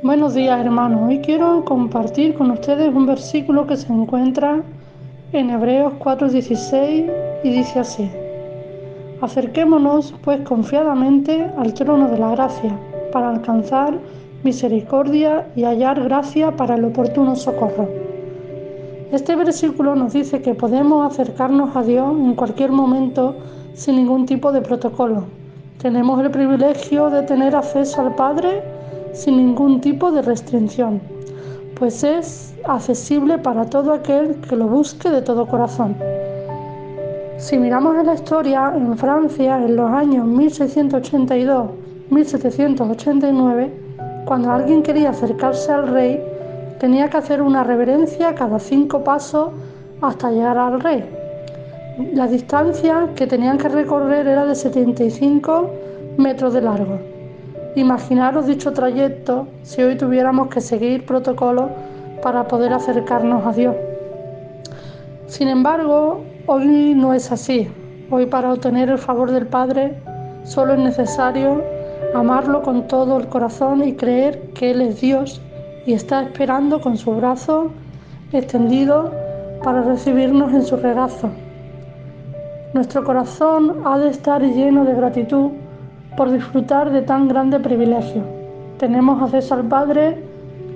Buenos días hermanos, hoy quiero compartir con ustedes un versículo que se encuentra en Hebreos 4:16 y dice así, acerquémonos pues confiadamente al trono de la gracia para alcanzar misericordia y hallar gracia para el oportuno socorro. Este versículo nos dice que podemos acercarnos a Dios en cualquier momento sin ningún tipo de protocolo. Tenemos el privilegio de tener acceso al Padre sin ningún tipo de restricción, pues es accesible para todo aquel que lo busque de todo corazón. Si miramos en la historia, en Francia, en los años 1682-1789, cuando alguien quería acercarse al rey, tenía que hacer una reverencia cada cinco pasos hasta llegar al rey. La distancia que tenían que recorrer era de 75 metros de largo. Imaginaros dicho trayecto si hoy tuviéramos que seguir protocolos para poder acercarnos a Dios. Sin embargo, hoy no es así. Hoy para obtener el favor del Padre solo es necesario amarlo con todo el corazón y creer que Él es Dios y está esperando con su brazo extendido para recibirnos en su regazo. Nuestro corazón ha de estar lleno de gratitud por disfrutar de tan grande privilegio. Tenemos acceso al Padre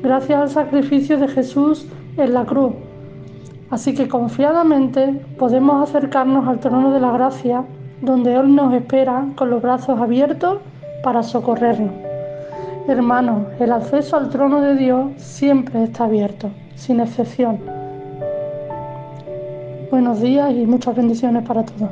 gracias al sacrificio de Jesús en la cruz. Así que confiadamente podemos acercarnos al trono de la gracia, donde Él nos espera con los brazos abiertos para socorrernos. Hermanos, el acceso al trono de Dios siempre está abierto, sin excepción. Buenos días y muchas bendiciones para todos.